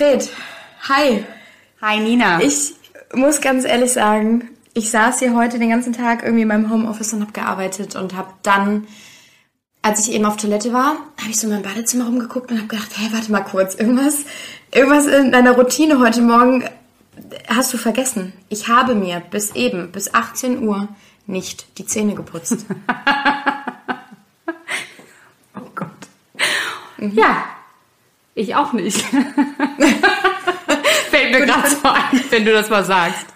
Fred, hi. Hi Nina. Ich muss ganz ehrlich sagen, ich saß hier heute den ganzen Tag irgendwie in meinem Homeoffice und habe gearbeitet und habe dann, als ich eben auf Toilette war, habe ich so in mein Badezimmer rumgeguckt und habe gedacht, hey, warte mal kurz, irgendwas, irgendwas in deiner Routine heute Morgen hast du vergessen. Ich habe mir bis eben, bis 18 Uhr nicht die Zähne geputzt. oh Gott. Mhm. Ja, ich auch nicht. Fällt mir gerade so ein, wenn du das mal sagst.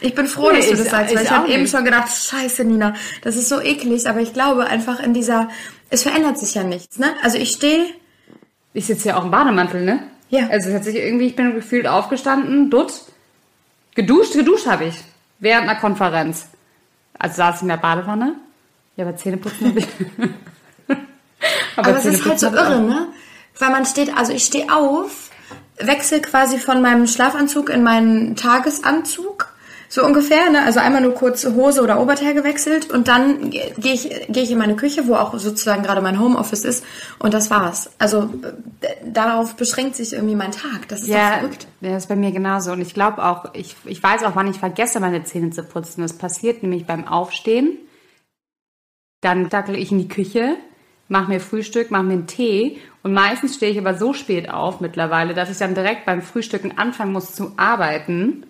Ich bin froh, nee, dass du das sagst, weil ich, ich habe eben schon gedacht, scheiße, Nina, das ist so eklig, aber ich glaube einfach in dieser, es verändert sich ja nichts, ne? Also ich stehe... Ich sitze ja auch im Bademantel, ne? Ja. Also es hat sich irgendwie, ich bin gefühlt aufgestanden, dutt, geduscht, geduscht habe ich, während einer Konferenz. Also saß ich in der Badewanne, ja, aber Zähneputzen habe ich... aber, aber es ist halt so irre, ne? Weil man steht, also ich stehe auf, wechsle quasi von meinem Schlafanzug in meinen Tagesanzug so ungefähr, ne? Also einmal nur kurz Hose oder Oberteil gewechselt und dann gehe ich, gehe ich in meine Küche, wo auch sozusagen gerade mein Homeoffice ist und das war's. Also darauf beschränkt sich irgendwie mein Tag. Das ist ja, verrückt. Ja, das ist bei mir genauso. Und ich glaube auch, ich, ich weiß auch, wann ich vergesse, meine Zähne zu putzen. Das passiert nämlich beim Aufstehen. Dann dackle ich in die Küche, mache mir Frühstück, mache mir einen Tee und meistens stehe ich aber so spät auf mittlerweile, dass ich dann direkt beim Frühstücken anfangen muss zu arbeiten.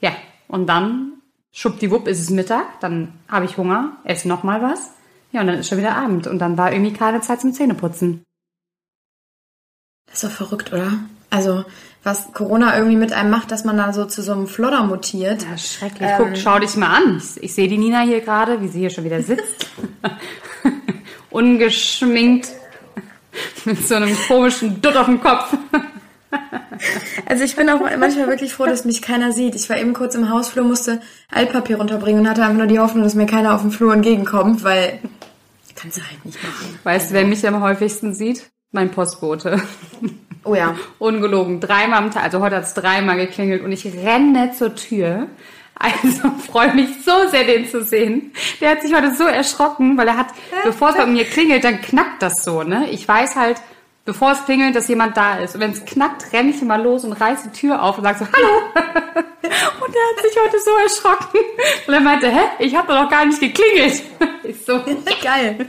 Ja, und dann, schwuppdiwupp, ist es Mittag, dann habe ich Hunger, esse nochmal was. Ja, und dann ist schon wieder Abend. Und dann war irgendwie keine Zeit zum Zähneputzen. Das ist doch verrückt, oder? Also, was Corona irgendwie mit einem macht, dass man da so zu so einem Flodder mutiert. Ja, schrecklich. Ähm, Guck, schau dich mal an. Ich, ich sehe die Nina hier gerade, wie sie hier schon wieder sitzt. Ungeschminkt. Mit so einem komischen Dutt auf dem Kopf. Also ich bin auch manchmal wirklich froh, dass mich keiner sieht. Ich war eben kurz im Hausflur, musste Altpapier runterbringen und hatte einfach nur die Hoffnung, dass mir keiner auf dem Flur entgegenkommt, weil kannst du halt nicht machen. Weißt du, wer mich am häufigsten sieht? Mein Postbote. Oh ja. Ungelogen. Dreimal am Tag. Also heute hat es dreimal geklingelt und ich renne zur Tür. Also freue mich so sehr, den zu sehen. Der hat sich heute so erschrocken, weil er hat, bevor es bei mir klingelt, dann knackt das so, ne? Ich weiß halt, bevor es klingelt, dass jemand da ist. Und wenn es knackt, renne ich immer los und reiße die Tür auf und sage so, hallo. und er hat sich heute so erschrocken. Und er meinte, hä, ich habe doch gar nicht geklingelt. Ich so, geil.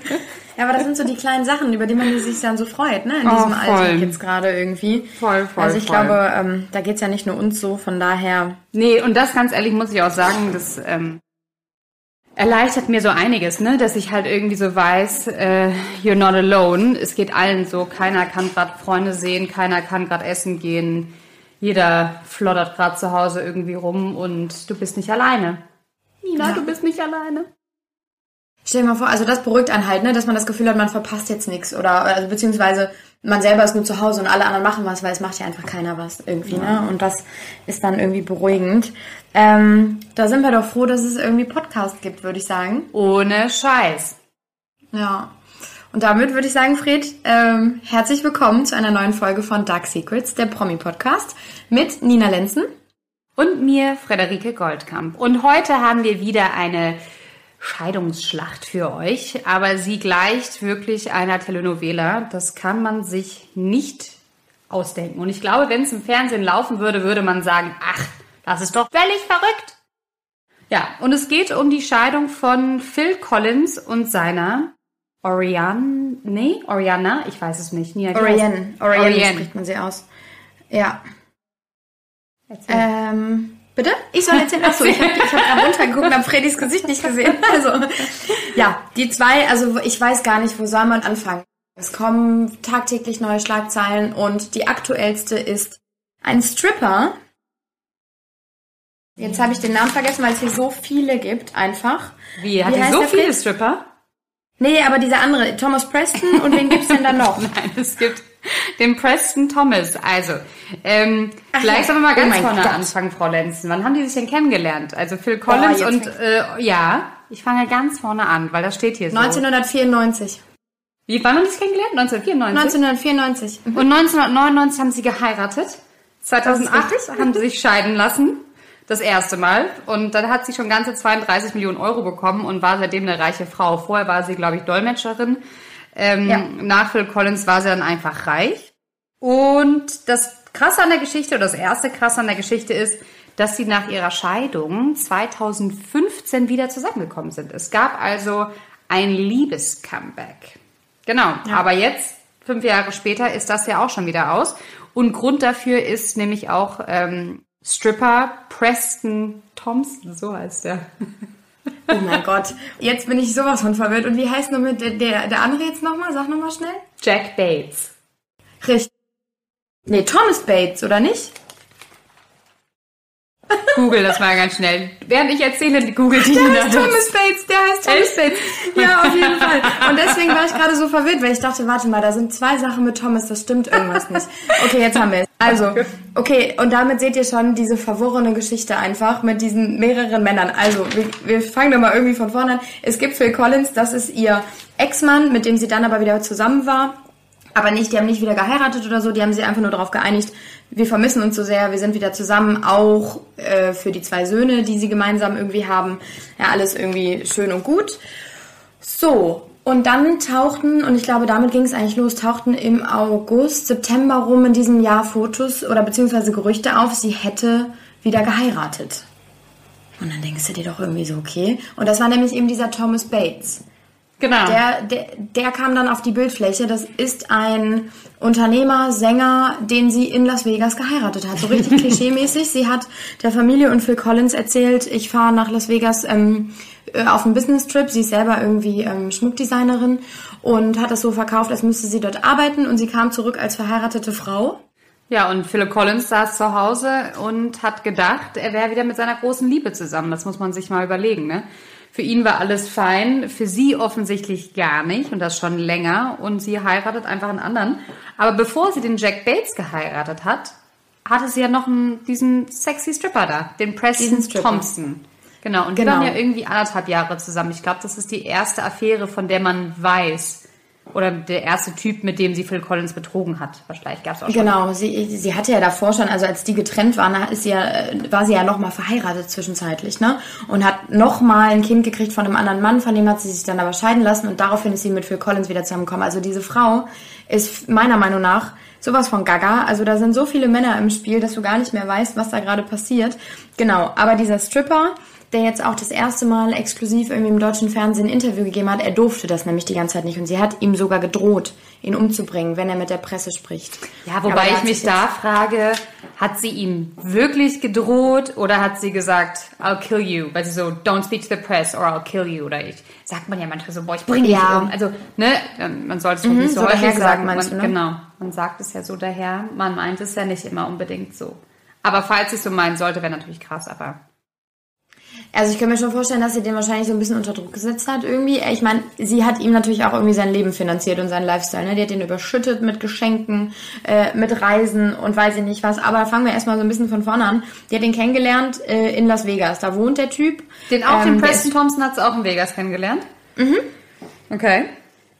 Ja, aber das sind so die kleinen Sachen, über die man sich dann so freut, ne? In diesem oh, Alter jetzt gerade irgendwie. Voll, voll. Also ich voll. glaube, ähm, da geht's ja nicht nur uns so, von daher. Nee, und das ganz ehrlich muss ich auch sagen, das ähm, erleichtert mir so einiges, ne? Dass ich halt irgendwie so weiß, äh, you're not alone. Es geht allen so, keiner kann gerade Freunde sehen, keiner kann gerade essen gehen. Jeder floddert gerade zu Hause irgendwie rum und du bist nicht alleine. Nina, ja. du bist nicht alleine. Stell dir mal vor, also das beruhigt einen halt, ne, dass man das Gefühl hat, man verpasst jetzt nichts oder also beziehungsweise man selber ist nur zu Hause und alle anderen machen was, weil es macht ja einfach keiner was irgendwie, ne? ja. ne? Und das ist dann irgendwie beruhigend. Ähm, da sind wir doch froh, dass es irgendwie Podcasts gibt, würde ich sagen. Ohne Scheiß. Ja. Und damit würde ich sagen, Fred, ähm, herzlich willkommen zu einer neuen Folge von Dark Secrets, der Promi-Podcast mit Nina Lenzen. Und mir, Frederike Goldkamp. Und heute haben wir wieder eine Scheidungsschlacht für euch, aber sie gleicht wirklich einer Telenovela. Das kann man sich nicht ausdenken. Und ich glaube, wenn es im Fernsehen laufen würde, würde man sagen, ach, das ist doch völlig verrückt. Ja, und es geht um die Scheidung von Phil Collins und seiner Oriane, nee, Oriana, ich weiß es nicht. Oriane, Oriane, Oriane spricht man sie aus. Ja. Ähm, Bitte? Ich soll erzählen? Achso, ich habe ich hab gerade runtergeguckt und habe Fredis Gesicht nicht gesehen. Also, ja, die zwei, also ich weiß gar nicht, wo soll man anfangen. Es kommen tagtäglich neue Schlagzeilen und die aktuellste ist ein Stripper. Jetzt habe ich den Namen vergessen, weil es hier so viele gibt, einfach. Wie, hat Wie so viele Stripper? Nee, aber dieser andere, Thomas Preston und wen gibt's denn da noch? Nein, es gibt den Preston Thomas. Also, ähm, Ach vielleicht ja. sollen wir mal ganz oh vorne Gott. anfangen, Frau Lenzen. Wann haben die sich denn kennengelernt? Also Phil Collins oh, und äh, ja, ich fange ganz vorne an, weil das steht hier so. 1994. Wie wann haben die sich kennengelernt? 1994? 1994. Mhm. Und 1999 haben sie geheiratet. 2008 haben sie sich scheiden lassen. Das erste Mal. Und dann hat sie schon ganze 32 Millionen Euro bekommen und war seitdem eine reiche Frau. Vorher war sie, glaube ich, Dolmetscherin ähm, ja. Nach Phil Collins war sie dann einfach reich. Und das krasse an der Geschichte oder das erste krasse an der Geschichte ist, dass sie nach ihrer Scheidung 2015 wieder zusammengekommen sind. Es gab also ein Liebes-Comeback. Genau, ja. aber jetzt, fünf Jahre später, ist das ja auch schon wieder aus. Und Grund dafür ist nämlich auch ähm, Stripper Preston Thompson, so heißt er. Oh mein Gott, jetzt bin ich sowas von verwirrt. Und wie heißt mit der, der, der andere jetzt nochmal? Sag nochmal schnell. Jack Bates. Richtig. Nee, Thomas Bates, oder nicht? Google das mal ganz schnell. Während ich erzähle, google die Der heißt Thomas Bates, der heißt Thomas Bates. Ja, auf jeden Fall. Und deswegen war ich gerade so verwirrt, weil ich dachte, warte mal, da sind zwei Sachen mit Thomas, das stimmt irgendwas nicht. Okay, jetzt haben wir es. Also, okay, und damit seht ihr schon diese verworrene Geschichte einfach mit diesen mehreren Männern. Also, wir, wir fangen doch mal irgendwie von vorne an. Es gibt Phil Collins, das ist ihr Ex-Mann, mit dem sie dann aber wieder zusammen war aber nicht, die haben nicht wieder geheiratet oder so, die haben sich einfach nur darauf geeinigt, wir vermissen uns so sehr, wir sind wieder zusammen, auch äh, für die zwei Söhne, die sie gemeinsam irgendwie haben. Ja, alles irgendwie schön und gut. So, und dann tauchten, und ich glaube, damit ging es eigentlich los, tauchten im August, September rum in diesem Jahr Fotos oder beziehungsweise Gerüchte auf, sie hätte wieder geheiratet. Und dann denkst du dir doch irgendwie so, okay. Und das war nämlich eben dieser Thomas Bates. Genau. Der, der, der kam dann auf die Bildfläche. Das ist ein Unternehmer, Sänger, den sie in Las Vegas geheiratet hat. So richtig klischeemäßig. Sie hat der Familie und Phil Collins erzählt, ich fahre nach Las Vegas ähm, äh, auf einen Business-Trip. Sie ist selber irgendwie ähm, Schmuckdesignerin und hat das so verkauft, als müsste sie dort arbeiten. Und sie kam zurück als verheiratete Frau. Ja, und Phil Collins saß zu Hause und hat gedacht, er wäre wieder mit seiner großen Liebe zusammen. Das muss man sich mal überlegen, ne? Für ihn war alles fein, für sie offensichtlich gar nicht und das schon länger und sie heiratet einfach einen anderen. Aber bevor sie den Jack Bates geheiratet hat, hatte sie ja noch einen, diesen sexy Stripper da, den Preston Thompson. Genau, und genau. die waren ja irgendwie anderthalb Jahre zusammen. Ich glaube, das ist die erste Affäre, von der man weiß, oder der erste Typ, mit dem sie Phil Collins betrogen hat. Wahrscheinlich gab es auch schon. Genau, sie, sie hatte ja davor schon, also als die getrennt waren, ist sie ja, war sie ja nochmal verheiratet zwischenzeitlich, ne? Und hat nochmal ein Kind gekriegt von einem anderen Mann, von dem hat sie sich dann aber scheiden lassen und daraufhin ist sie mit Phil Collins wieder zusammengekommen. Also diese Frau ist meiner Meinung nach sowas von gaga. Also da sind so viele Männer im Spiel, dass du gar nicht mehr weißt, was da gerade passiert. Genau, aber dieser Stripper, der jetzt auch das erste Mal exklusiv irgendwie im deutschen Fernsehen ein Interview gegeben hat. Er durfte das nämlich die ganze Zeit nicht und sie hat ihm sogar gedroht, ihn umzubringen, wenn er mit der Presse spricht. Ja, wobei ich mich da frage, hat sie ihm wirklich gedroht oder hat sie gesagt, I'll kill you, weil sie so, don't speak to the press or I'll kill you oder ich, sagt man ja manchmal so, boah, ich bringe dich ja. um. Also, ne, man sollte es mhm, nicht so, so häufig sagen. Meinst man, du, ne? Genau, man sagt es ja so daher, man meint es ja nicht immer unbedingt so. Aber falls ich so meinen sollte, wäre natürlich krass, aber also ich kann mir schon vorstellen, dass sie den wahrscheinlich so ein bisschen unter Druck gesetzt hat irgendwie. Ich meine, sie hat ihm natürlich auch irgendwie sein Leben finanziert und seinen Lifestyle. Ne? Die hat ihn überschüttet mit Geschenken, äh, mit Reisen und weiß ich nicht was. Aber fangen wir erstmal so ein bisschen von vorne an. Die hat ihn kennengelernt äh, in Las Vegas. Da wohnt der Typ. Den auch, ähm, den Preston Thompson hat sie auch in Vegas kennengelernt? Mhm. Okay.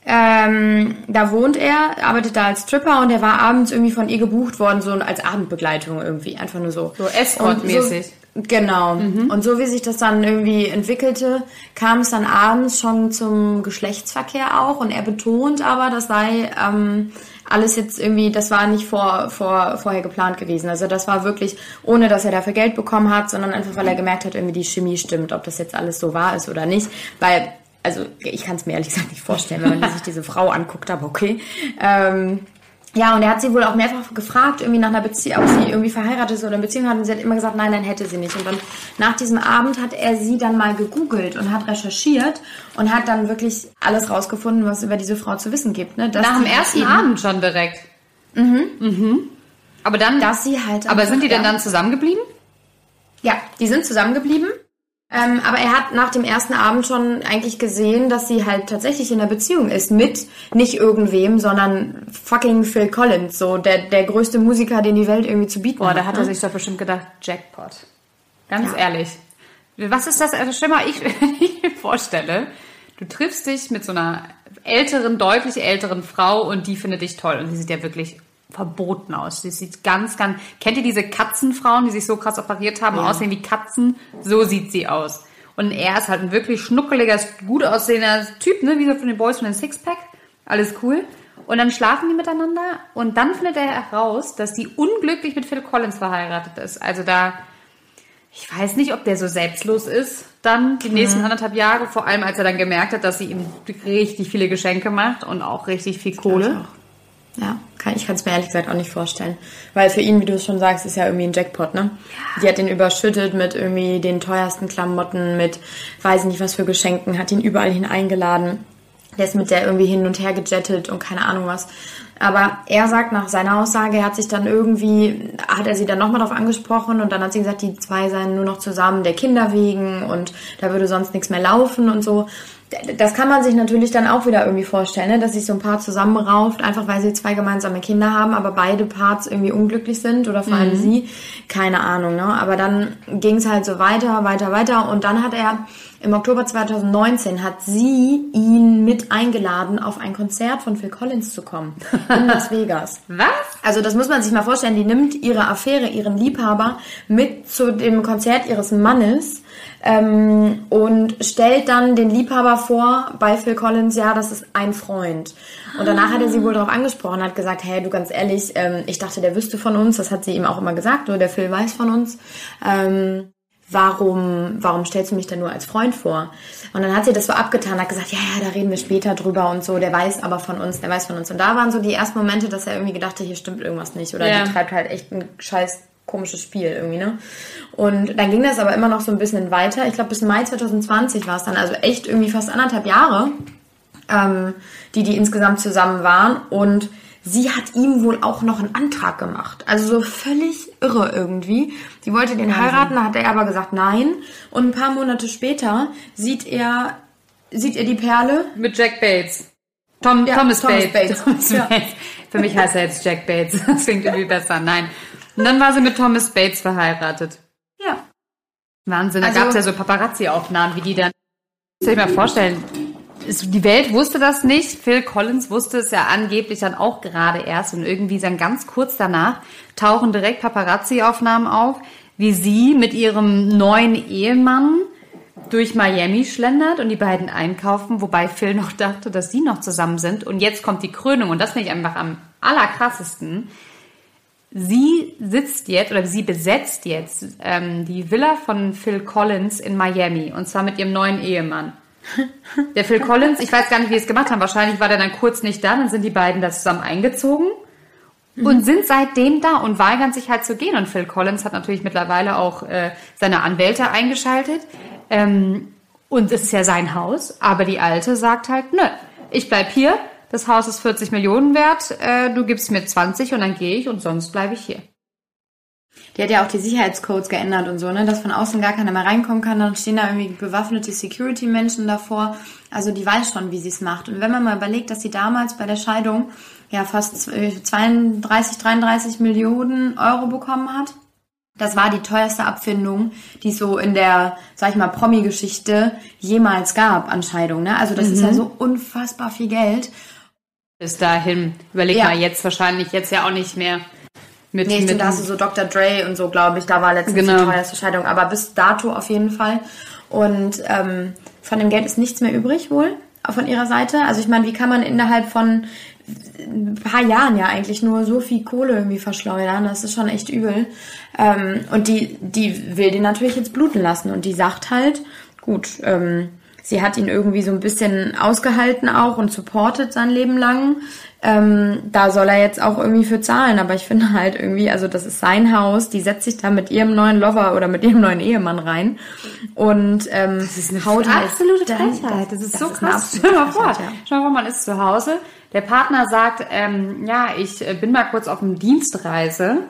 Ähm, da wohnt er, arbeitet da als Stripper und er war abends irgendwie von ihr gebucht worden, so als Abendbegleitung irgendwie, einfach nur so. So Escort-mäßig. So, Genau. Mhm. Und so wie sich das dann irgendwie entwickelte, kam es dann abends schon zum Geschlechtsverkehr auch. Und er betont aber, das sei ähm, alles jetzt irgendwie, das war nicht vor, vor, vorher geplant gewesen. Also das war wirklich, ohne dass er dafür Geld bekommen hat, sondern einfach, weil er gemerkt hat, irgendwie die Chemie stimmt, ob das jetzt alles so wahr ist oder nicht. Weil, also ich kann es mir ehrlich gesagt nicht vorstellen, wenn man sich diese Frau anguckt, aber okay. Ähm, ja, und er hat sie wohl auch mehrfach gefragt, irgendwie nach einer Beziehung, ob sie irgendwie verheiratet ist oder eine Beziehung hat. Und sie hat immer gesagt, nein, nein, hätte sie nicht. Und dann nach diesem Abend hat er sie dann mal gegoogelt und hat recherchiert und hat dann wirklich alles rausgefunden, was über diese Frau zu wissen gibt. Ne? nach dem ersten Abend schon direkt. Mhm. Mhm. Aber dann. Dass sie halt. Aber sind die denn dann zusammengeblieben? Ja, die sind zusammengeblieben. Ähm, aber er hat nach dem ersten Abend schon eigentlich gesehen, dass sie halt tatsächlich in einer Beziehung ist mit nicht irgendwem, sondern fucking Phil Collins, so der, der größte Musiker, den die Welt irgendwie zu bieten Boah, hat. Boah, da hat er ne? sich doch bestimmt gedacht, Jackpot. Ganz ja. ehrlich. Was ist das? Also stell mal, ich, ich mir vorstelle, du triffst dich mit so einer älteren, deutlich älteren Frau und die findet dich toll und die sieht ja wirklich verboten aus. Sie sieht ganz, ganz. Kennt ihr diese Katzenfrauen, die sich so krass operiert haben, ja. aussehen wie Katzen? So sieht sie aus. Und er ist halt ein wirklich schnuckeliger, gut aussehender Typ, ne? Wie so von den Boys von den Sixpack. Alles cool. Und dann schlafen die miteinander und dann findet er heraus, dass sie unglücklich mit Phil Collins verheiratet ist. Also da, ich weiß nicht, ob der so selbstlos ist, dann die nächsten mhm. anderthalb Jahre, vor allem als er dann gemerkt hat, dass sie ihm richtig viele Geschenke macht und auch richtig viel Kohle. Ja, kann, ich kann es mir ehrlich gesagt auch nicht vorstellen. Weil für ihn, wie du es schon sagst, ist ja irgendwie ein Jackpot, ne? Ja. Die hat ihn überschüttet mit irgendwie den teuersten Klamotten, mit weiß nicht was für Geschenken, hat ihn überall hin eingeladen. Der ist mit der irgendwie hin und her gejettet und keine Ahnung was. Aber er sagt nach seiner Aussage, er hat sich dann irgendwie, hat er sie dann nochmal drauf angesprochen und dann hat sie gesagt, die zwei seien nur noch zusammen der Kinder wegen und da würde sonst nichts mehr laufen und so das kann man sich natürlich dann auch wieder irgendwie vorstellen, ne? dass sich so ein Paar zusammenrauft, einfach weil sie zwei gemeinsame Kinder haben, aber beide Parts irgendwie unglücklich sind oder vor allem mhm. sie. Keine Ahnung, ne? Aber dann ging es halt so weiter, weiter, weiter und dann hat er im Oktober 2019 hat sie ihn mit eingeladen, auf ein Konzert von Phil Collins zu kommen in Las Vegas. Was? Also das muss man sich mal vorstellen. Die nimmt ihre Affäre, ihren Liebhaber mit zu dem Konzert ihres Mannes ähm, und stellt dann den Liebhaber vor bei Phil Collins, ja, das ist ein Freund. Und danach hat er sie wohl darauf angesprochen, hat gesagt, hey, du ganz ehrlich, ähm, ich dachte, der wüsste von uns, das hat sie ihm auch immer gesagt, nur der Phil weiß von uns. Ähm, warum, warum stellst du mich denn nur als Freund vor? Und dann hat sie das so abgetan, hat gesagt, ja, ja, da reden wir später drüber und so, der weiß aber von uns, der weiß von uns. Und da waren so die ersten Momente, dass er irgendwie gedacht hat, hier stimmt irgendwas nicht oder ja. die treibt halt echt ein scheiß komisches Spiel irgendwie, ne? Und dann ging das aber immer noch so ein bisschen weiter. Ich glaube, bis Mai 2020 war es dann, also echt irgendwie fast anderthalb Jahre, ähm, die die insgesamt zusammen waren. Und sie hat ihm wohl auch noch einen Antrag gemacht. Also so völlig irre irgendwie. Sie wollte den heiraten, da hat er aber gesagt nein. Und ein paar Monate später sieht er, sieht er die Perle. Mit Jack Bates. Tom, ja, Thomas, Thomas Bates. Bates. Thomas ja. Bates. Für mich heißt er jetzt Jack Bates. Das klingt irgendwie besser. Nein. Und dann war sie mit Thomas Bates verheiratet. Ja. Wahnsinn. Da also, gab es ja so Paparazzi-Aufnahmen, wie die dann. Soll ich mir vorstellen, die Welt wusste das nicht. Phil Collins wusste es ja angeblich dann auch gerade erst und irgendwie dann ganz kurz danach tauchen direkt Paparazzi-Aufnahmen auf, wie sie mit ihrem neuen Ehemann durch Miami schlendert und die beiden einkaufen, wobei Phil noch dachte, dass sie noch zusammen sind. Und jetzt kommt die Krönung und das finde ich einfach am allerkrassesten sie sitzt jetzt oder sie besetzt jetzt ähm, die Villa von Phil Collins in Miami und zwar mit ihrem neuen Ehemann. Der Phil Collins, ich weiß gar nicht, wie sie es gemacht haben. Wahrscheinlich war der dann kurz nicht da, dann sind die beiden da zusammen eingezogen und sind seitdem da und weigern sich halt zu gehen. Und Phil Collins hat natürlich mittlerweile auch äh, seine Anwälte eingeschaltet. Ähm, und es ist ja sein Haus, aber die Alte sagt halt, nö, ich bleib hier, das Haus ist 40 Millionen wert, äh, du gibst mir 20 und dann gehe ich und sonst bleibe ich hier. Die hat ja auch die Sicherheitscodes geändert und so, ne, dass von außen gar keiner mehr reinkommen kann. Dann stehen da irgendwie bewaffnete Security-Menschen davor. Also die weiß schon, wie sie es macht. Und wenn man mal überlegt, dass sie damals bei der Scheidung ja fast 32, 33 Millionen Euro bekommen hat. Das war die teuerste Abfindung, die es so in der, sag ich mal, Promi-Geschichte jemals gab an Scheidung. Ne? Also das mhm. ist ja mhm. so unfassbar viel Geld. Bis dahin, überleg ja. mal, jetzt wahrscheinlich, jetzt ja auch nicht mehr. Mit, nee, mit da hast du so Dr. Dre und so, glaube ich, da war letztens genau. die teuerste Scheidung. Aber bis dato auf jeden Fall. Und ähm, von dem Geld ist nichts mehr übrig wohl von ihrer Seite. Also ich meine, wie kann man innerhalb von ein paar Jahren ja eigentlich nur so viel Kohle irgendwie verschleudern. Das ist schon echt übel. Ähm, und die, die will den natürlich jetzt bluten lassen. Und die sagt halt, gut, ähm, sie hat ihn irgendwie so ein bisschen ausgehalten auch und supportet sein Leben lang. Ähm, da soll er jetzt auch irgendwie für zahlen, aber ich finde halt irgendwie, also das ist sein Haus, die setzt sich da mit ihrem neuen Lover oder mit ihrem neuen Ehemann rein und ähm, das ist eine haut halt absolute Frechheit. Das ist das so ist krass. Stell dir mal vor, ja. man ist zu Hause, der Partner sagt, ähm, ja, ich äh, bin mal kurz auf einem Dienstreise,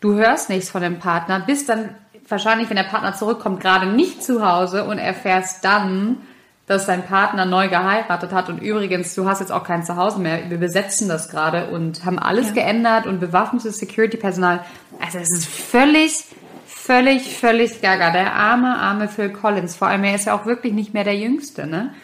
du hörst nichts von dem Partner, bist dann wahrscheinlich, wenn der Partner zurückkommt, gerade nicht zu Hause und erfährst dann, dass dein Partner neu geheiratet hat und übrigens, du hast jetzt auch kein Zuhause mehr, wir besetzen das gerade und haben alles ja. geändert und bewaffnetes Security-Personal. Also es ist völlig, völlig, völlig gaga. Der arme, arme Phil Collins. Vor allem, er ist ja auch wirklich nicht mehr der Jüngste, ne?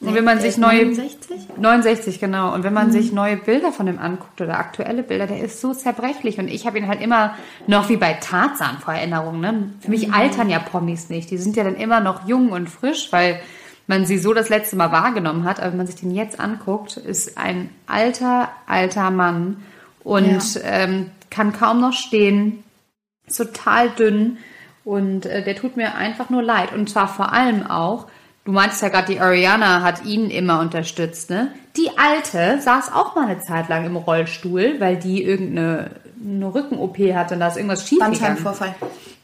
Und wenn man sich neue 69? 69 genau und wenn man mhm. sich neue Bilder von ihm anguckt oder aktuelle Bilder, der ist so zerbrechlich und ich habe ihn halt immer noch wie bei Tarzan vor Erinnerungen, ne? Für mich mhm. altern ja Promis nicht, die sind ja dann immer noch jung und frisch, weil man sie so das letzte Mal wahrgenommen hat. Aber wenn man sich den jetzt anguckt, ist ein alter, alter Mann und ja. ähm, kann kaum noch stehen, total dünn und äh, der tut mir einfach nur leid. Und zwar vor allem auch, du meintest ja gerade, die Ariana hat ihn immer unterstützt, ne? Die Alte saß auch mal eine Zeit lang im Rollstuhl, weil die irgendeine eine Rücken-OP hatte und da ist irgendwas schiefgegangen. Bandscheibenvorfall.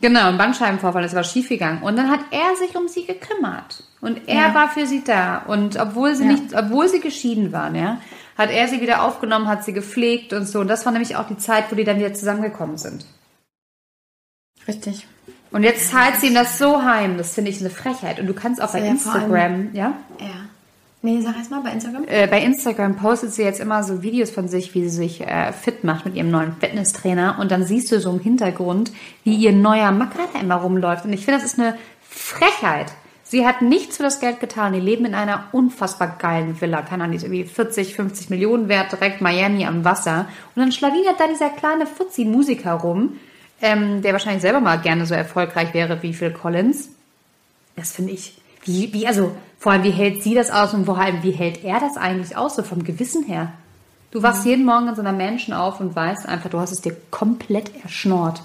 Genau, ein Bandscheibenvorfall, das war schiefgegangen. Und dann hat er sich um sie gekümmert. Und er ja. war für sie da. Und obwohl sie ja. nicht, obwohl sie geschieden waren, ja, hat er sie wieder aufgenommen, hat sie gepflegt und so. Und das war nämlich auch die Zeit, wo die dann wieder zusammengekommen sind. Richtig. Und jetzt zahlt sie ihm das so heim. Das finde ich eine Frechheit. Und du kannst auch bei Instagram, ja? Ja. Nee, sag erst mal bei Instagram. Äh, bei Instagram postet sie jetzt immer so Videos von sich, wie sie sich äh, fit macht mit ihrem neuen Fitnesstrainer. Und dann siehst du so im Hintergrund, wie ihr neuer Macker immer rumläuft. Und ich finde, das ist eine Frechheit. Sie hat nichts für das Geld getan. Die leben in einer unfassbar geilen Villa. Keine Ahnung, die ist irgendwie 40, 50 Millionen wert, direkt Miami am Wasser. Und dann schlawinert da dieser kleine Fuzzi-Musiker rum, ähm, der wahrscheinlich selber mal gerne so erfolgreich wäre wie Phil Collins. Das finde ich, wie, wie, also, vor allem, wie hält sie das aus und vor allem, wie hält er das eigentlich aus, so vom Gewissen her? Du wachst mhm. jeden Morgen in so einer Menschen auf und weißt einfach, du hast es dir komplett erschnort.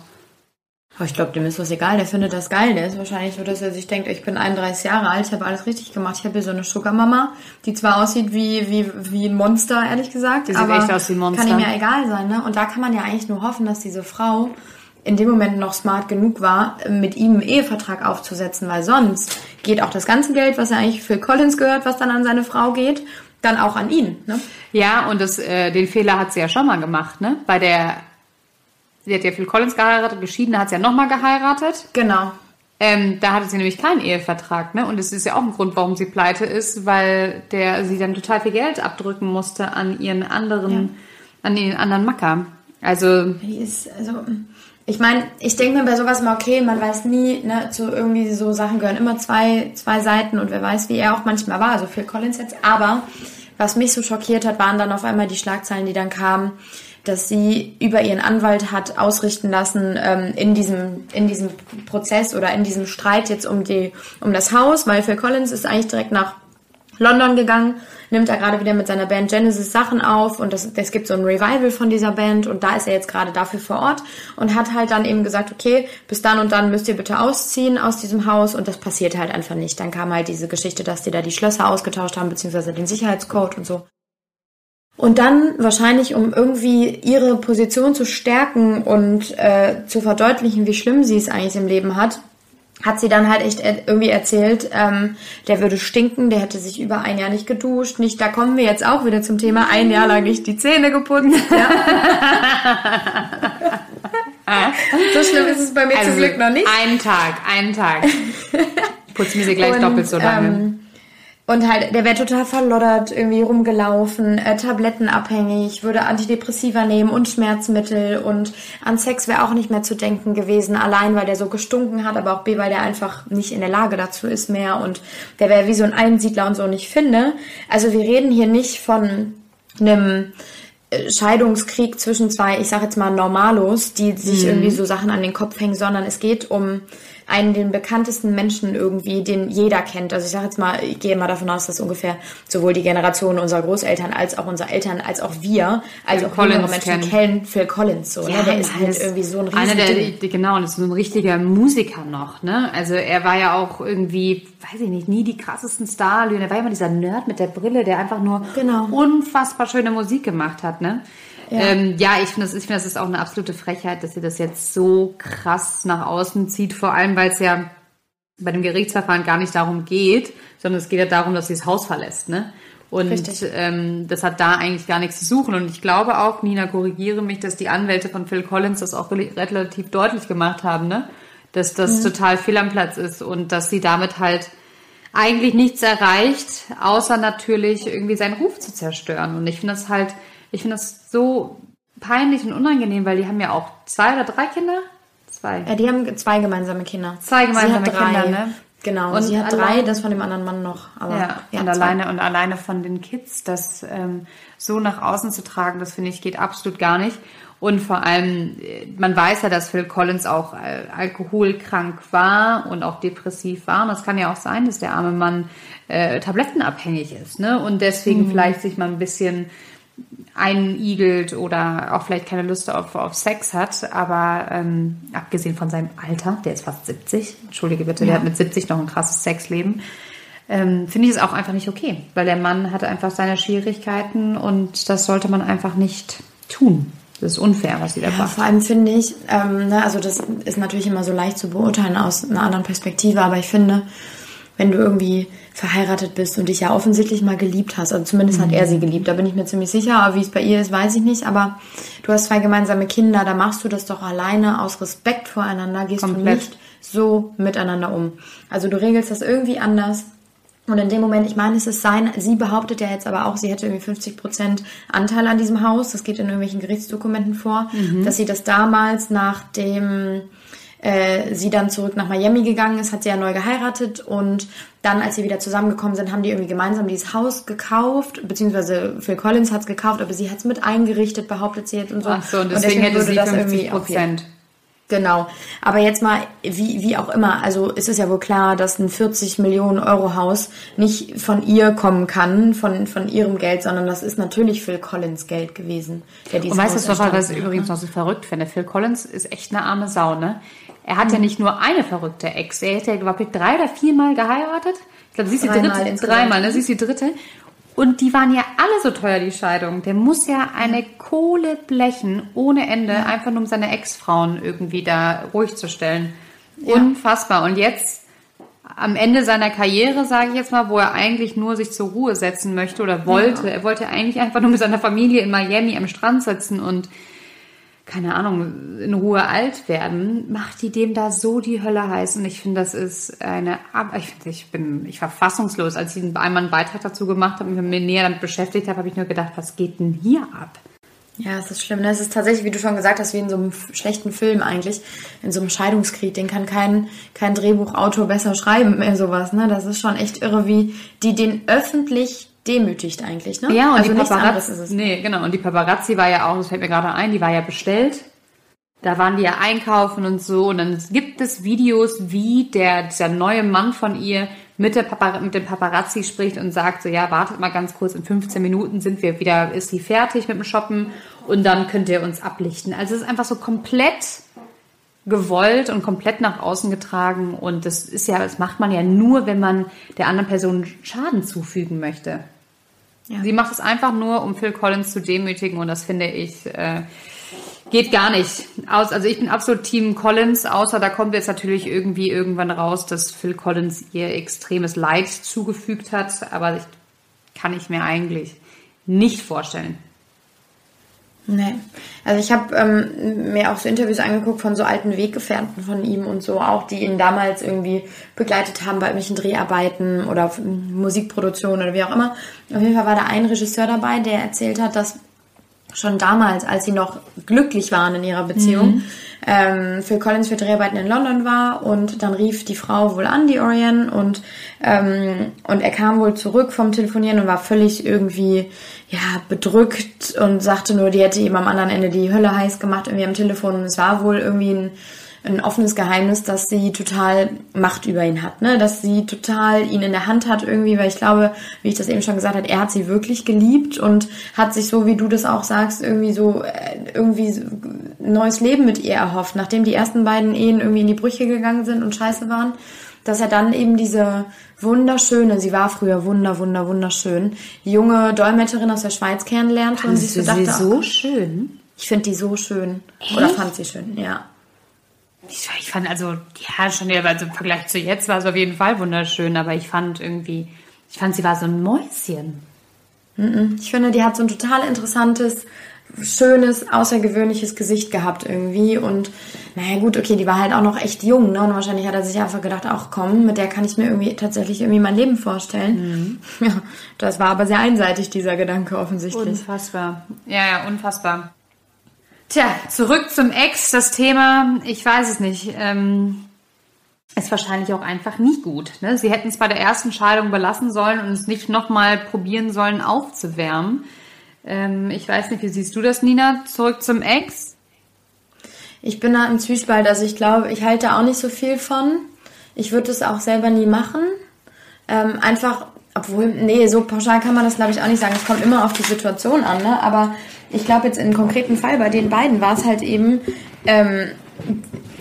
Aber ich glaube, dem ist was egal. Der findet das geil. Der ist wahrscheinlich so, dass er sich denkt, ich bin 31 Jahre alt, ich habe alles richtig gemacht. Ich habe hier so eine Sugar-Mama, die zwar aussieht wie, wie, wie ein Monster, ehrlich gesagt. Die sieht aber echt aus wie ein Monster. Kann ihm ja egal sein, ne? Und da kann man ja eigentlich nur hoffen, dass diese Frau in dem Moment noch smart genug war, mit ihm einen Ehevertrag aufzusetzen, weil sonst geht auch das ganze Geld, was ja eigentlich für Collins gehört, was dann an seine Frau geht, dann auch an ihn. Ne? Ja, und das, äh, den Fehler hat sie ja schon mal gemacht, ne? Bei der, sie hat ja Phil Collins geheiratet, geschieden, hat sie ja nochmal geheiratet. Genau. Ähm, da hatte sie nämlich keinen Ehevertrag, ne? Und das ist ja auch ein Grund, warum sie pleite ist, weil der sie dann total viel Geld abdrücken musste an ihren anderen, ja. an den anderen Macker. Also. Die ist, also ich meine, ich denke mir bei sowas immer, okay, man weiß nie, ne, zu irgendwie so Sachen gehören immer zwei, zwei Seiten und wer weiß, wie er auch manchmal war, also Phil Collins jetzt. Aber was mich so schockiert hat, waren dann auf einmal die Schlagzeilen, die dann kamen, dass sie über ihren Anwalt hat ausrichten lassen ähm, in diesem in diesem Prozess oder in diesem Streit jetzt um die um das Haus, weil Phil Collins ist eigentlich direkt nach London gegangen nimmt er gerade wieder mit seiner Band Genesis Sachen auf und es gibt so ein Revival von dieser Band und da ist er jetzt gerade dafür vor Ort und hat halt dann eben gesagt, okay, bis dann und dann müsst ihr bitte ausziehen aus diesem Haus und das passiert halt einfach nicht. Dann kam halt diese Geschichte, dass die da die Schlösser ausgetauscht haben, beziehungsweise den Sicherheitscode und so. Und dann wahrscheinlich, um irgendwie ihre Position zu stärken und äh, zu verdeutlichen, wie schlimm sie es eigentlich im Leben hat, hat sie dann halt echt irgendwie erzählt, ähm, der würde stinken, der hätte sich über ein Jahr nicht geduscht, nicht, da kommen wir jetzt auch wieder zum Thema, ein Jahr lang nicht die Zähne geputzt. Ja. so schlimm ist es bei mir also zum Glück noch nicht. Einen Tag, einen Tag. Putzen wir sie gleich Und, doppelt so lange. Ähm, und halt, der wäre total verloddert, irgendwie rumgelaufen, äh, tablettenabhängig, würde Antidepressiva nehmen und Schmerzmittel und an Sex wäre auch nicht mehr zu denken gewesen, allein weil der so gestunken hat, aber auch B, weil der einfach nicht in der Lage dazu ist mehr und der wäre wie so ein Einsiedler und so. Und ich finde, also wir reden hier nicht von einem äh, Scheidungskrieg zwischen zwei, ich sag jetzt mal Normalos, die sich mhm. irgendwie so Sachen an den Kopf hängen, sondern es geht um einen den bekanntesten Menschen irgendwie, den jeder kennt. Also ich sage jetzt mal, ich gehe mal davon aus, dass ungefähr sowohl die Generation unserer Großeltern als auch unsere Eltern als auch wir, als Phil auch jüngere Menschen kennen. kennen Phil Collins so. Ne? Ja, ne? Der ist halt irgendwie so ein riesiger. Einer der, die, genau, das ist so ein richtiger Musiker noch. Ne? Also er war ja auch irgendwie, weiß ich nicht, nie die krassesten Star. Er war ja immer dieser Nerd mit der Brille, der einfach nur genau. unfassbar schöne Musik gemacht hat. Ne? Ja, ähm, ja ich finde, das, ich finde, das ist auch eine absolute Frechheit, dass sie das jetzt so krass nach außen zieht. Vor allem, weil es ja bei dem Gerichtsverfahren gar nicht darum geht, sondern es geht ja darum, dass sie das Haus verlässt, ne? Und ähm, das hat da eigentlich gar nichts zu suchen. Und ich glaube auch, Nina, korrigiere mich, dass die Anwälte von Phil Collins das auch relativ deutlich gemacht haben, ne? Dass das mhm. total fehl am Platz ist und dass sie damit halt eigentlich nichts erreicht, außer natürlich irgendwie seinen Ruf zu zerstören. Und ich finde das halt ich finde das so peinlich und unangenehm, weil die haben ja auch zwei oder drei Kinder? Zwei. Ja, die haben zwei gemeinsame Kinder. Zwei gemeinsame Kinder, ne? Genau, und sie hat drei, das von dem anderen Mann noch. Aber ja, ja und alleine und alleine von den Kids, das ähm, so nach außen zu tragen, das finde ich geht absolut gar nicht. Und vor allem, man weiß ja, dass Phil Collins auch äh, alkoholkrank war und auch depressiv war. Und es kann ja auch sein, dass der arme Mann äh, tablettenabhängig ist, ne? Und deswegen mhm. vielleicht sich mal ein bisschen einigelt oder auch vielleicht keine Lust auf, auf Sex hat. Aber ähm, abgesehen von seinem Alter, der ist fast 70, entschuldige bitte, ja. der hat mit 70 noch ein krasses Sexleben, ähm, finde ich es auch einfach nicht okay. Weil der Mann hat einfach seine Schwierigkeiten und das sollte man einfach nicht tun. Das ist unfair, was sie da ja, macht. Vor allem finde ich, ähm, ne, also das ist natürlich immer so leicht zu beurteilen aus einer anderen Perspektive, aber ich finde, wenn du irgendwie verheiratet bist und dich ja offensichtlich mal geliebt hast, also zumindest mhm. hat er sie geliebt, da bin ich mir ziemlich sicher, aber wie es bei ihr ist, weiß ich nicht, aber du hast zwei gemeinsame Kinder, da machst du das doch alleine aus Respekt voreinander, gehst Komplett. du nicht so miteinander um. Also du regelst das irgendwie anders und in dem Moment, ich meine, es ist sein, sie behauptet ja jetzt aber auch, sie hätte irgendwie 50 Prozent Anteil an diesem Haus. Das geht in irgendwelchen Gerichtsdokumenten vor, mhm. dass sie das damals nach dem äh, sie dann zurück nach Miami gegangen ist, hat sie ja neu geheiratet und dann, als sie wieder zusammengekommen sind, haben die irgendwie gemeinsam dieses Haus gekauft, beziehungsweise Phil Collins hat es gekauft, aber sie hat es mit eingerichtet, behauptet sie jetzt und so. Ach so, und deswegen, und deswegen hätte sie 50 Prozent. Genau. Aber jetzt mal, wie, wie auch immer, also ist es ja wohl klar, dass ein 40 Millionen Euro Haus nicht von ihr kommen kann, von, von ihrem Geld, sondern das ist natürlich Phil Collins Geld gewesen. Der Und weißt du, was ich übrigens noch so verrückt finde? Phil Collins ist echt eine arme Sau, ne? Er hat mhm. ja nicht nur eine verrückte Ex, er hat ja, glaube ich, drei oder viermal geheiratet. Ich glaube, sie ist die dritte, dreimal, ne? Sie ist die dritte. Und die waren ja alle so teuer, die Scheidung. Der muss ja eine Kohle blechen ohne Ende, ja. einfach nur um seine Ex-Frauen irgendwie da ruhig zu stellen. Ja. Unfassbar. Und jetzt am Ende seiner Karriere, sage ich jetzt mal, wo er eigentlich nur sich zur Ruhe setzen möchte oder wollte. Ja. Er wollte eigentlich einfach nur mit seiner Familie in Miami am Strand sitzen und keine Ahnung, in Ruhe alt werden, macht die dem da so die Hölle heiß. Und ich finde, das ist eine, ich, ich bin, ich war fassungslos. Als ich einmal einen Beitrag dazu gemacht habe und mich näher damit beschäftigt habe, habe ich nur gedacht, was geht denn hier ab? Ja, es ist schlimm. Es ist tatsächlich, wie du schon gesagt hast, wie in so einem schlechten Film eigentlich, in so einem Scheidungskrieg. Den kann kein, kein Drehbuchautor besser schreiben, mehr sowas. Ne? Das ist schon echt irre, wie die den öffentlich demütigt eigentlich, ne? Ja, und also die Paparazzi, ist es. nee, genau. Und die Paparazzi war ja auch, das fällt mir gerade ein, die war ja bestellt. Da waren die ja einkaufen und so. Und dann gibt es Videos, wie der, dieser neue Mann von ihr mit, der Papa, mit dem Paparazzi spricht und sagt so, ja, wartet mal ganz kurz, in 15 Minuten sind wir wieder, ist sie fertig mit dem Shoppen und dann könnt ihr uns ablichten. Also es ist einfach so komplett gewollt und komplett nach außen getragen und das ist ja, das macht man ja nur, wenn man der anderen Person Schaden zufügen möchte. Ja. Sie macht es einfach nur, um Phil Collins zu demütigen und das finde ich äh, geht gar nicht. Aus, also ich bin absolut Team Collins, außer da kommt jetzt natürlich irgendwie irgendwann raus, dass Phil Collins ihr extremes Leid zugefügt hat, aber ich kann ich mir eigentlich nicht vorstellen. Nee. Also ich habe ähm, mir auch so Interviews angeguckt von so alten Weggefährten von ihm und so, auch die ihn damals irgendwie begleitet haben bei irgendwelchen Dreharbeiten oder Musikproduktionen oder wie auch immer. Auf jeden Fall war da ein Regisseur dabei, der erzählt hat, dass schon damals, als sie noch glücklich waren in ihrer Beziehung, mhm. ähm, Phil Collins für Dreharbeiten in London war und dann rief die Frau wohl an, die Orion, und, ähm, und er kam wohl zurück vom Telefonieren und war völlig irgendwie ja, bedrückt und sagte nur, die hätte ihm am anderen Ende die Hölle heiß gemacht irgendwie am Telefon. Und es war wohl irgendwie ein, ein offenes Geheimnis, dass sie total Macht über ihn hat, ne? Dass sie total ihn in der Hand hat irgendwie, weil ich glaube, wie ich das eben schon gesagt habe, er hat sie wirklich geliebt und hat sich so, wie du das auch sagst, irgendwie so äh, irgendwie ein neues Leben mit ihr erhofft, nachdem die ersten beiden Ehen irgendwie in die Brüche gegangen sind und scheiße waren, dass er dann eben diese wunderschöne, sie war früher wunder, wunder, wunderschön, junge Dolmetscherin aus der Schweiz kennenlernte und sich so dachte, sie so schön? Ich finde die so schön. Echt? Oder fand sie schön, ja. Ich, ich fand also, ja, schon ja, also im Vergleich zu jetzt war es auf jeden Fall wunderschön, aber ich fand irgendwie, ich fand sie war so ein Mäuschen. Ich finde, die hat so ein total interessantes, schönes, außergewöhnliches Gesicht gehabt irgendwie. Und naja, gut, okay, die war halt auch noch echt jung, ne? Und wahrscheinlich hat er sich einfach gedacht, ach komm, mit der kann ich mir irgendwie tatsächlich irgendwie mein Leben vorstellen. Mhm. Ja, das war aber sehr einseitig, dieser Gedanke offensichtlich. Unfassbar. Ja, ja, unfassbar. Tja, zurück zum Ex. Das Thema, ich weiß es nicht, ähm, ist wahrscheinlich auch einfach nie gut. Ne? Sie hätten es bei der ersten Scheidung belassen sollen und es nicht nochmal probieren sollen aufzuwärmen. Ähm, ich weiß nicht, wie siehst du das, Nina? Zurück zum Ex? ich bin da im Zwiespalt. Also ich glaube, ich halte auch nicht so viel von. Ich würde es auch selber nie machen. Ähm, einfach, obwohl, nee, so pauschal kann man das glaube ich auch nicht sagen. Es kommt immer auf die Situation an, ne? Aber ich glaube jetzt im konkreten Fall bei den beiden war es halt eben, ähm,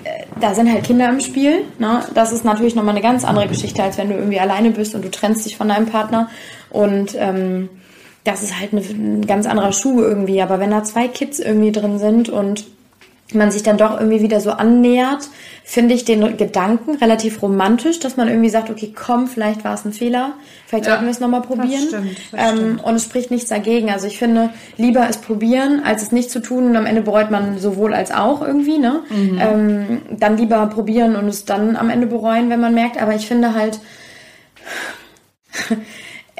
äh, da sind halt Kinder im Spiel. Ne? Das ist natürlich nochmal eine ganz andere Geschichte, als wenn du irgendwie alleine bist und du trennst dich von deinem Partner. Und ähm, das ist halt eine, ein ganz anderer Schuh irgendwie. Aber wenn da zwei Kids irgendwie drin sind und man sich dann doch irgendwie wieder so annähert, finde ich den Gedanken relativ romantisch, dass man irgendwie sagt, okay, komm, vielleicht war es ein Fehler, vielleicht ja, sollten wir es nochmal probieren. Das stimmt, das ähm, stimmt. Und es spricht nichts dagegen. Also ich finde, lieber es probieren, als es nicht zu tun und am Ende bereut man sowohl als auch irgendwie, ne? Mhm. Ähm, dann lieber probieren und es dann am Ende bereuen, wenn man merkt. Aber ich finde halt,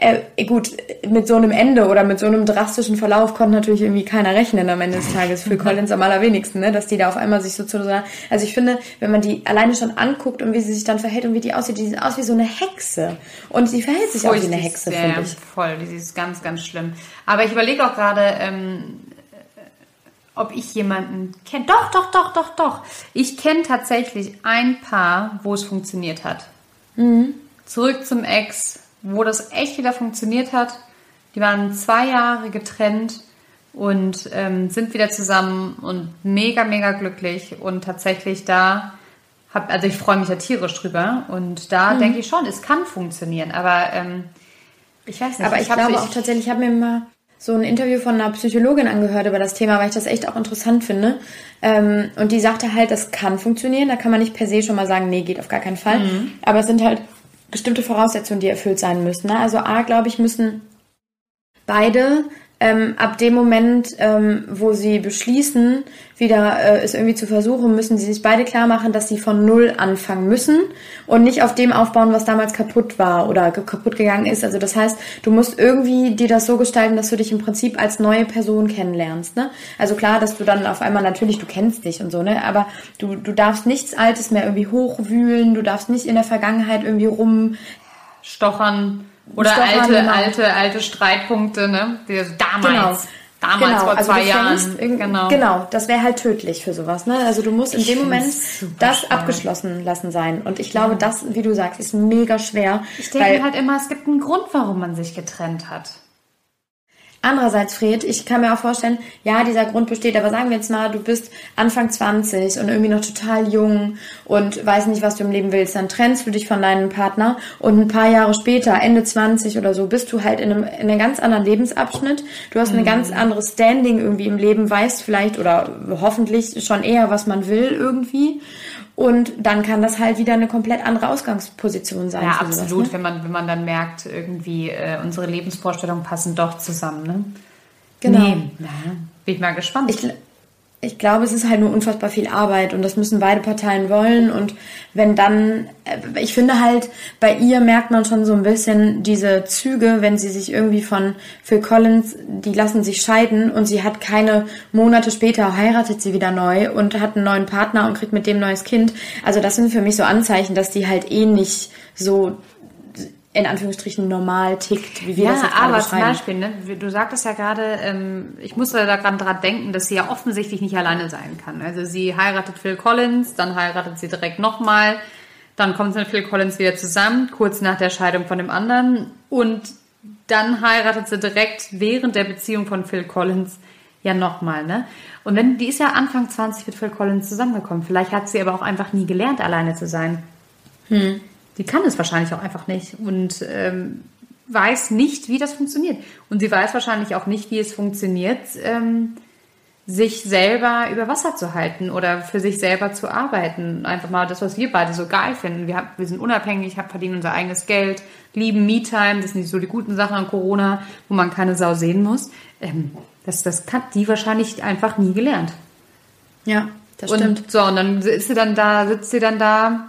äh, gut, mit so einem Ende oder mit so einem drastischen Verlauf konnte natürlich irgendwie keiner rechnen am Ende des Tages. Für Collins am allerwenigsten, ne? dass die da auf einmal sich so zu so, also ich finde, wenn man die alleine schon anguckt und wie sie sich dann verhält und wie die aussieht, die sieht aus wie so eine Hexe. Und sie verhält sich Furcht, auch wie eine Hexe, finde ich. Voll, die ist ganz, ganz schlimm. Aber ich überlege auch gerade, ähm, ob ich jemanden kenne. Doch, doch, doch, doch, doch. Ich kenne tatsächlich ein Paar, wo es funktioniert hat. Mhm. Zurück zum Ex wo das echt wieder funktioniert hat. Die waren zwei Jahre getrennt und ähm, sind wieder zusammen und mega, mega glücklich. Und tatsächlich da hab, also ich freue mich da tierisch drüber. Und da mhm. denke ich schon, es kann funktionieren. Aber ähm, ich weiß nicht. Aber ich, ich glaube auch tatsächlich, ich habe mir mal so ein Interview von einer Psychologin angehört über das Thema, weil ich das echt auch interessant finde. Ähm, und die sagte halt, das kann funktionieren. Da kann man nicht per se schon mal sagen, nee, geht auf gar keinen Fall. Mhm. Aber es sind halt bestimmte Voraussetzungen, die erfüllt sein müssen. Ne? Also A, glaube ich, müssen beide ähm, ab dem Moment, ähm, wo sie beschließen, wieder äh, es irgendwie zu versuchen, müssen sie sich beide klar machen, dass sie von Null anfangen müssen und nicht auf dem aufbauen, was damals kaputt war oder kaputt gegangen ist. Also das heißt, du musst irgendwie dir das so gestalten, dass du dich im Prinzip als neue Person kennenlernst. Ne? Also klar, dass du dann auf einmal natürlich, du kennst dich und so, ne? aber du, du darfst nichts Altes mehr irgendwie hochwühlen, du darfst nicht in der Vergangenheit irgendwie rumstochern oder alte, genau. alte, alte Streitpunkte, ne? Die damals. Genau. Damals genau, vor also zwei Jahren. Genau. genau, das wäre halt tödlich für sowas. Ne? Also du musst in ich dem Moment das schwer. abgeschlossen lassen sein. Und ich glaube, das, wie du sagst, ist mega schwer. Ich denke halt immer, es gibt einen Grund, warum man sich getrennt hat. Andererseits, Fred, ich kann mir auch vorstellen, ja, dieser Grund besteht, aber sagen wir jetzt mal, du bist Anfang 20 und irgendwie noch total jung und weiß nicht, was du im Leben willst, dann trennst du dich von deinem Partner und ein paar Jahre später, Ende 20 oder so, bist du halt in einem, in einem ganz anderen Lebensabschnitt. Du hast mhm. eine ganz andere Standing irgendwie im Leben, weißt vielleicht oder hoffentlich schon eher, was man will irgendwie und dann kann das halt wieder eine komplett andere Ausgangsposition sein. Ja, absolut, sowas, ne? wenn, man, wenn man dann merkt, irgendwie äh, unsere Lebensvorstellungen passen doch zusammen. Ne? Genau. Nee, na, bin ich mal gespannt. Ich, ich glaube, es ist halt nur unfassbar viel Arbeit und das müssen beide Parteien wollen. Und wenn dann, äh, ich finde halt, bei ihr merkt man schon so ein bisschen diese Züge, wenn sie sich irgendwie von Phil Collins, die lassen sich scheiden und sie hat keine Monate später heiratet sie wieder neu und hat einen neuen Partner und kriegt mit dem neues Kind. Also das sind für mich so Anzeichen, dass die halt eh nicht so in Anführungsstrichen normal tickt, wie wir ja, das jetzt aber zum Beispiel, ne, du sagtest ja gerade, ähm, ich musste da gerade dran denken, dass sie ja offensichtlich nicht alleine sein kann. Also sie heiratet Phil Collins, dann heiratet sie direkt nochmal, dann kommt sie mit Phil Collins wieder zusammen, kurz nach der Scheidung von dem anderen und dann heiratet sie direkt während der Beziehung von Phil Collins ja nochmal, ne? Und wenn, die ist ja Anfang 20 mit Phil Collins zusammengekommen. Vielleicht hat sie aber auch einfach nie gelernt, alleine zu sein. Hm die kann es wahrscheinlich auch einfach nicht und ähm, weiß nicht, wie das funktioniert. Und sie weiß wahrscheinlich auch nicht, wie es funktioniert, ähm, sich selber über Wasser zu halten oder für sich selber zu arbeiten. Einfach mal das, was wir beide so geil finden. Wir, haben, wir sind unabhängig, verdienen unser eigenes Geld, lieben Me-Time, das sind nicht so die guten Sachen an Corona, wo man keine Sau sehen muss. Ähm, das, das hat die wahrscheinlich einfach nie gelernt. Ja, das und, stimmt. So, und dann ist sie dann da, sitzt sie dann da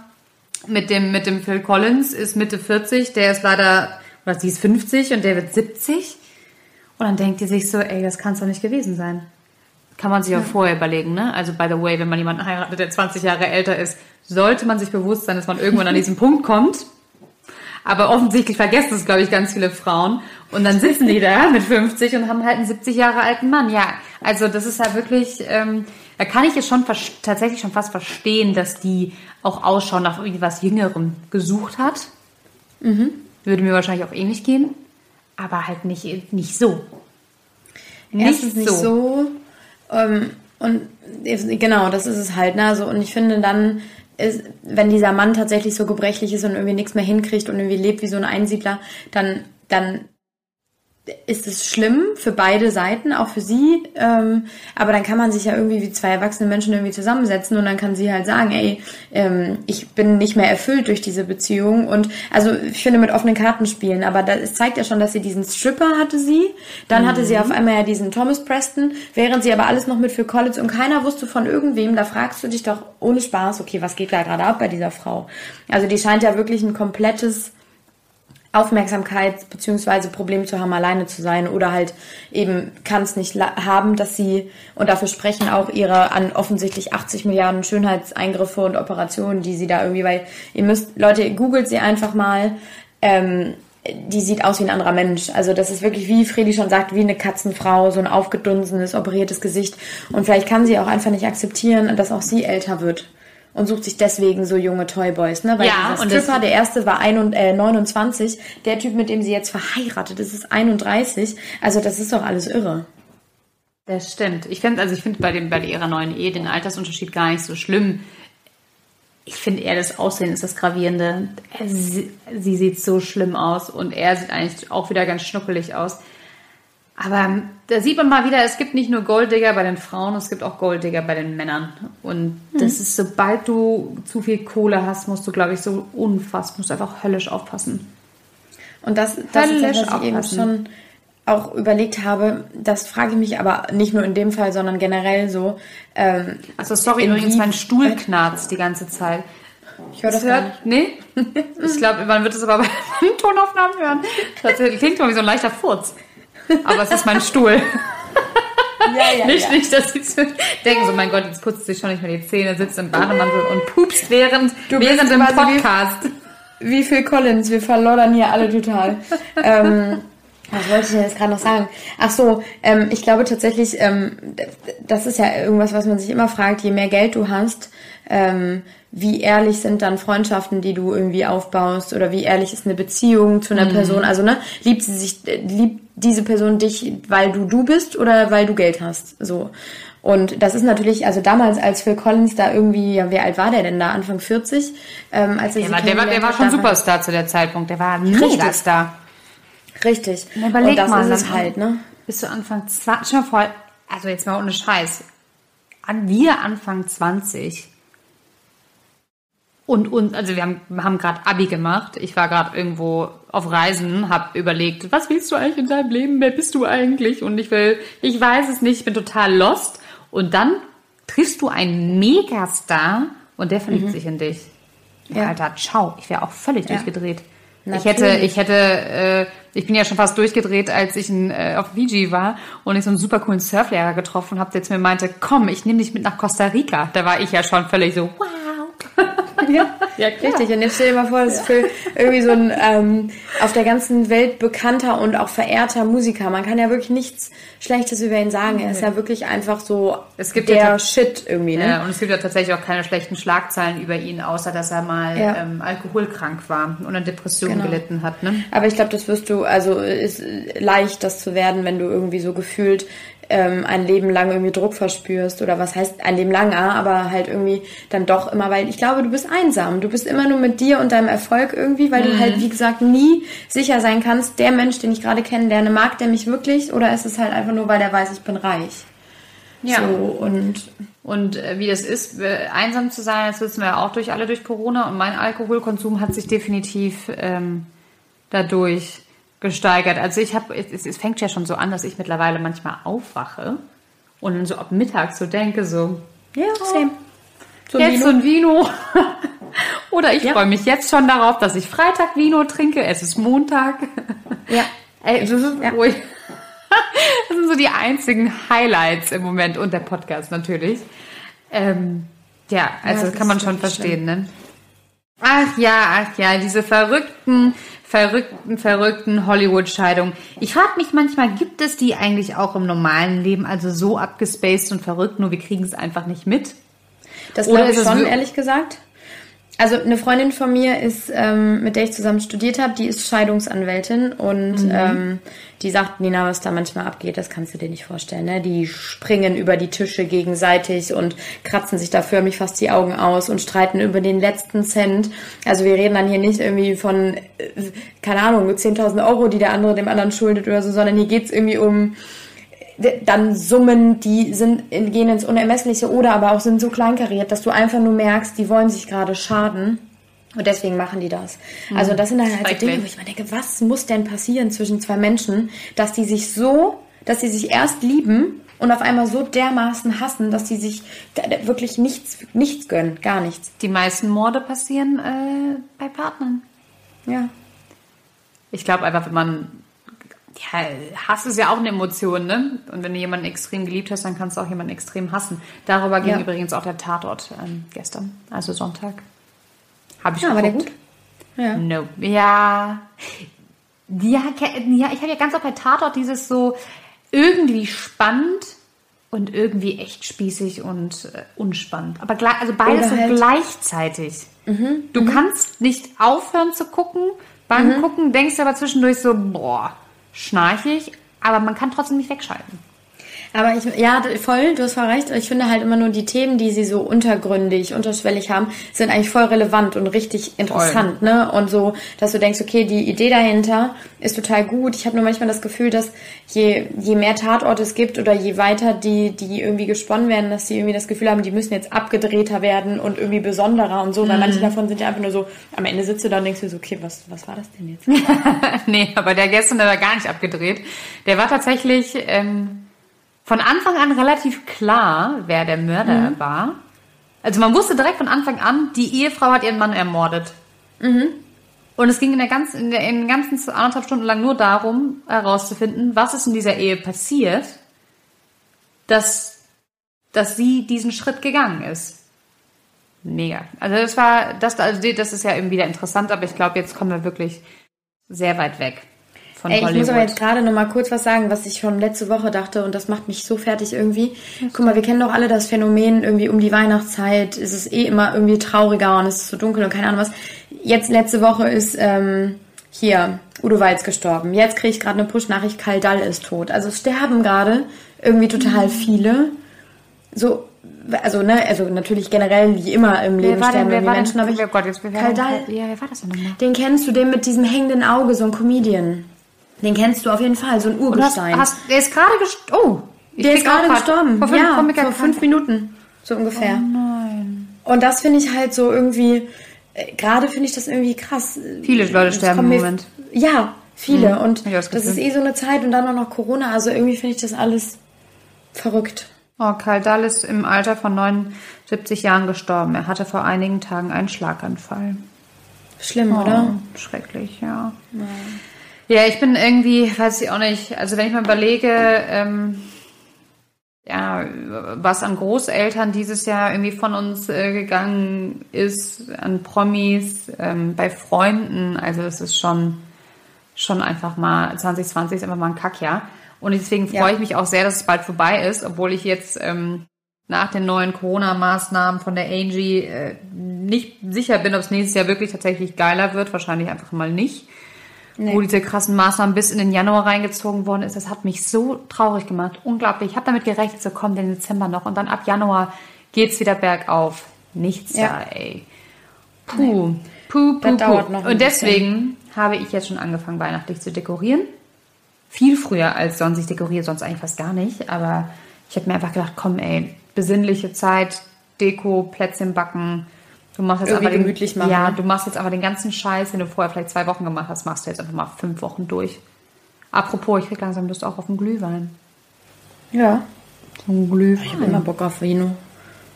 mit dem, mit dem Phil Collins ist Mitte 40, der ist leider, oder sie ist 50 und der wird 70. Und dann denkt die sich so, ey, das kann es doch nicht gewesen sein. Kann man sich auch vorher überlegen, ne? Also, by the way, wenn man jemanden heiratet, der 20 Jahre älter ist, sollte man sich bewusst sein, dass man irgendwann an diesen Punkt kommt. Aber offensichtlich vergessen es, glaube ich, ganz viele Frauen. Und dann sitzen die da mit 50 und haben halt einen 70 Jahre alten Mann. Ja, also das ist halt wirklich, ähm, Da kann ich es schon tatsächlich schon fast verstehen, dass die auch Ausschau nach irgendwas Jüngerem gesucht hat. Mhm. Würde mir wahrscheinlich auch ähnlich gehen, aber halt nicht, nicht so. Nicht Erstens nicht so. Ähm, und genau, das ist es halt. Ne? Also, und ich finde dann, ist, wenn dieser Mann tatsächlich so gebrechlich ist und irgendwie nichts mehr hinkriegt und irgendwie lebt wie so ein Einsiedler, dann, dann ist es schlimm für beide Seiten, auch für sie. Ähm, aber dann kann man sich ja irgendwie wie zwei erwachsene Menschen irgendwie zusammensetzen und dann kann sie halt sagen, ey, ähm, ich bin nicht mehr erfüllt durch diese Beziehung. Und also ich finde mit offenen Karten spielen, aber das zeigt ja schon, dass sie diesen Stripper hatte sie. Dann mhm. hatte sie mhm. auf einmal ja diesen Thomas Preston, während sie aber alles noch mit für College und keiner wusste von irgendwem. Da fragst du dich doch ohne Spaß, okay, was geht da gerade ab bei dieser Frau? Also die scheint ja wirklich ein komplettes Aufmerksamkeit beziehungsweise Problem zu haben, alleine zu sein oder halt eben kann es nicht haben, dass sie und dafür sprechen auch ihre an offensichtlich 80 Milliarden Schönheitseingriffe und Operationen, die sie da irgendwie, weil ihr müsst, Leute, googelt sie einfach mal, ähm, die sieht aus wie ein anderer Mensch. Also das ist wirklich, wie Fredi schon sagt, wie eine Katzenfrau, so ein aufgedunsenes, operiertes Gesicht. Und vielleicht kann sie auch einfach nicht akzeptieren, dass auch sie älter wird und sucht sich deswegen so junge Toyboys, ne? Weil ja, dieser Stripper, der erste war ein und, äh, 29, der Typ, mit dem sie jetzt verheiratet ist, ist 31. Also das ist doch alles irre. Das stimmt. Ich finde, also ich finde bei dem bei ihrer neuen Ehe den Altersunterschied gar nicht so schlimm. Ich finde eher das Aussehen ist das gravierende. Sie, sie sieht so schlimm aus und er sieht eigentlich auch wieder ganz schnuckelig aus. Aber da sieht man mal wieder, es gibt nicht nur Golddigger bei den Frauen, es gibt auch Golddigger bei den Männern. Und das mhm. ist, sobald du zu viel Kohle hast, musst du, glaube ich, so unfassbar, musst du einfach höllisch aufpassen. Und das, das höllisch ist das, was ich eben schon auch überlegt habe, das frage ich mich aber nicht nur in dem Fall, sondern generell so. Ähm, also sorry, übrigens, mein Stuhl knarzt die ganze Zeit. Ich höre das, das hört, Nee? ich glaube, man wird es aber bei den Tonaufnahmen hören. Das klingt mal wie so ein leichter Furz aber es ist mein Stuhl. Ja, ja, nicht, ja. nicht, dass sie denken so, mein Gott, jetzt putzt sich schon nicht mehr die Zähne, sitzt im Bademantel und pupst während, du während dem Podcast. Wie, wie Phil Collins, wir verloddern hier alle total. ähm, was wollte ich denn jetzt gerade noch sagen? Ach so, ähm, ich glaube tatsächlich, ähm, das ist ja irgendwas, was man sich immer fragt, je mehr Geld du hast, ähm, wie ehrlich sind dann Freundschaften, die du irgendwie aufbaust oder wie ehrlich ist eine Beziehung zu einer mhm. Person? Also, ne, liebt sie sich, liebt diese Person dich, weil du du bist oder weil du Geld hast? So. Und das ist natürlich, also damals, als Phil Collins da irgendwie, ja, wie alt war der denn da? Anfang 40? Ähm, als er ja, der, war, der war schon Superstar zu der Zeitpunkt. Der war ein Megastar. Richtig. Und überleg Und das mal, ist es halt, ne? Bist du Anfang 20, schon voll, also jetzt mal ohne Scheiß. An wir Anfang 20 und, und also wir haben, haben gerade Abi gemacht. Ich war gerade irgendwo auf Reisen, habe überlegt, was willst du eigentlich in deinem Leben? Wer bist du eigentlich? Und ich will, ich weiß es nicht, ich bin total lost. Und dann triffst du einen Megastar und der verliebt mhm. sich in dich. Ja. Alter, ciao, ich wäre auch völlig ja. durchgedreht. Natürlich. Ich hätte, ich hätte, äh, ich bin ja schon fast durchgedreht, als ich in, äh, auf Fiji war und ich so einen super coolen Surflehrer getroffen habe, der zu mir meinte, komm, ich nehme dich mit nach Costa Rica. Da war ich ja schon völlig so, wow. ja, ja richtig. Und jetzt stell dir mal vor, das ist für irgendwie so ein ähm, auf der ganzen Welt bekannter und auch verehrter Musiker. Man kann ja wirklich nichts Schlechtes über ihn sagen. Er ist ja wirklich einfach so es gibt der ja Shit irgendwie. Ne? Ja, und es gibt ja tatsächlich auch keine schlechten Schlagzeilen über ihn, außer dass er mal ja. ähm, alkoholkrank war und eine Depression genau. gelitten hat. Ne? Aber ich glaube, das wirst du, also ist leicht, das zu werden, wenn du irgendwie so gefühlt ähm, ein Leben lang irgendwie Druck verspürst oder was heißt ein Leben lang, aber halt irgendwie dann doch immer, weil ich glaube, du bist einsam. Du bist immer nur mit dir und deinem Erfolg irgendwie, weil mhm. du halt, wie gesagt, nie sicher sein kannst, der Mensch, den ich gerade kennenlerne, mag der mich wirklich oder ist es halt einfach nur, weil der weiß, ich bin reich. Ja. So, und und äh, wie das ist, äh, einsam zu sein, das wissen wir ja auch durch alle durch Corona. Und mein Alkoholkonsum hat sich definitiv ähm, dadurch gesteigert. Also ich habe, es, es fängt ja schon so an, dass ich mittlerweile manchmal aufwache und dann so ab Mittag so denke, so, ja, same. So jetzt so ein Vino. Oder ich ja. freue mich jetzt schon darauf, dass ich Freitag Vino trinke. Es ist Montag. Ja. Ey, das, ist, ja. das sind so die einzigen Highlights im Moment und der Podcast natürlich. Ähm, ja, also ja, das kann man schon verstehen, ne? Ach ja, ach ja, diese verrückten verrückten, verrückten Hollywood-Scheidungen. Ich frage mich manchmal, gibt es die eigentlich auch im normalen Leben, also so abgespaced und verrückt, nur wir kriegen es einfach nicht mit? Das glaube ich schon, ehrlich gesagt. Also eine Freundin von mir ist, ähm, mit der ich zusammen studiert habe, die ist Scheidungsanwältin und mhm. ähm, die sagt, Nina, was da manchmal abgeht, das kannst du dir nicht vorstellen. Ne? Die springen über die Tische gegenseitig und kratzen sich da förmlich fast die Augen aus und streiten über den letzten Cent. Also wir reden dann hier nicht irgendwie von, äh, keine Ahnung, 10.000 Euro, die der andere dem anderen schuldet oder so, sondern hier geht's irgendwie um dann Summen, die sind, gehen ins Unermessliche oder aber auch sind so kleinkariert, dass du einfach nur merkst, die wollen sich gerade schaden. Und deswegen machen die das. Mhm. Also das sind dann halt so Dinge, wo ich mir denke, was muss denn passieren zwischen zwei Menschen, dass die sich so, dass sie sich erst lieben und auf einmal so dermaßen hassen, dass sie sich wirklich nichts, nichts gönnen, gar nichts. Die meisten Morde passieren äh, bei Partnern. Ja. Ich glaube einfach, wenn man ja, Hass ist ja auch eine Emotion, ne? Und wenn du jemanden extrem geliebt hast, dann kannst du auch jemanden extrem hassen. Darüber ging ja. übrigens auch der Tatort ähm, gestern, also Sonntag. Habe ich ja, war der gut? Ja. No. Ja. Ja, ja ich habe ja ganz oft bei Tatort dieses so irgendwie spannend und irgendwie echt spießig und äh, unspannend. Aber also beides so halt gleichzeitig. Mhm. Du mhm. kannst nicht aufhören zu gucken. Beim mhm. Gucken denkst du aber zwischendurch so, boah, schnarchig, aber man kann trotzdem nicht wegschalten. Aber ich, ja, voll, du hast voll recht. Ich finde halt immer nur die Themen, die sie so untergründig, unterschwellig haben, sind eigentlich voll relevant und richtig interessant, voll. ne? Und so, dass du denkst, okay, die Idee dahinter ist total gut. Ich habe nur manchmal das Gefühl, dass je, je mehr Tatorte es gibt oder je weiter die, die irgendwie gesponnen werden, dass sie irgendwie das Gefühl haben, die müssen jetzt abgedrehter werden und irgendwie besonderer und so, weil mhm. manche davon sind ja einfach nur so, am Ende sitzt du da und denkst dir so, okay, was, was war das denn jetzt? nee, aber der gestern, der war gar nicht abgedreht. Der war tatsächlich, ähm, von Anfang an relativ klar, wer der Mörder mhm. war. Also man wusste direkt von Anfang an, die Ehefrau hat ihren Mann ermordet. Mhm. Und es ging in der ganzen, in, der, in den ganzen anderthalb Stunden lang nur darum, herauszufinden, was ist in dieser Ehe passiert, dass, dass sie diesen Schritt gegangen ist. Mega. Also das war, das, also das ist ja eben wieder interessant, aber ich glaube, jetzt kommen wir wirklich sehr weit weg von Ey, Hollywood. Ich muss aber jetzt gerade noch mal kurz was sagen, was ich schon letzte Woche dachte und das macht mich so fertig irgendwie. Guck mal, wir kennen doch alle das Phänomen, irgendwie um die Weihnachtszeit ist es eh immer irgendwie trauriger und es ist so dunkel und keine Ahnung was. Jetzt letzte Woche ist ähm, hier Udo Walz gestorben. Jetzt kriege ich gerade eine Push-Nachricht, Karl Dall ist tot. Also es sterben gerade irgendwie total mhm. viele. So also ne, also natürlich generell wie immer im Leben sterben irgendwie Menschen, aber ich, oh Gott, jetzt Karl Dall, ja, wer war das denn nochmal? Den kennst du, den mit diesem hängenden Auge, so ein Comedian. Den kennst du auf jeden Fall, so ein Urgestein. Hast, hast, der ist gerade gestorben. Oh, der ist gerade gestorben. Vor fünf, ja, vor fünf Minuten, so ungefähr. Oh nein. Und das finde ich halt so irgendwie, äh, gerade finde ich das irgendwie krass. Viele Leute sterben im Moment. Ja, viele. Mhm. Und das, das ist eh so eine Zeit und dann auch noch Corona. Also irgendwie finde ich das alles verrückt. Oh, Karl Dahl ist im Alter von 79 Jahren gestorben. Er hatte vor einigen Tagen einen Schlaganfall. Schlimm, oh, oder? Schrecklich, ja. ja. Ja, ich bin irgendwie, weiß ich auch nicht, also wenn ich mal überlege, ähm, ja, was an Großeltern dieses Jahr irgendwie von uns äh, gegangen ist, an Promis, ähm, bei Freunden, also es ist schon, schon einfach mal, 2020 ist einfach mal ein Kackjahr. Und deswegen freue ja. ich mich auch sehr, dass es bald vorbei ist, obwohl ich jetzt ähm, nach den neuen Corona-Maßnahmen von der Angie äh, nicht sicher bin, ob es nächstes Jahr wirklich tatsächlich geiler wird. Wahrscheinlich einfach mal nicht nee. wo diese krassen Maßnahmen bis in den Januar reingezogen worden ist. Das hat mich so traurig gemacht. Unglaublich. Ich habe damit gerechnet, so kommt den Dezember noch und dann ab Januar geht's wieder bergauf. Nichts ja. da, ey. Puh, nee. puh, puh, das puh. Dauert noch und deswegen habe ich jetzt schon angefangen, weihnachtlich zu dekorieren. Viel früher als sonst. Ich dekoriere sonst eigentlich fast gar nicht. Aber ich habe mir einfach gedacht, komm, ey, besinnliche Zeit, Deko, Plätzchen backen, Du machst jetzt aber gemütlich machen. Ja, du machst jetzt aber den ganzen Scheiß, den du vorher vielleicht zwei Wochen gemacht hast, machst du jetzt einfach mal fünf Wochen durch. Apropos, ich krieg langsam Lust auch auf einen Glühwein. Ja. So ein Glühwein. Ich habe immer Bock auf Vino.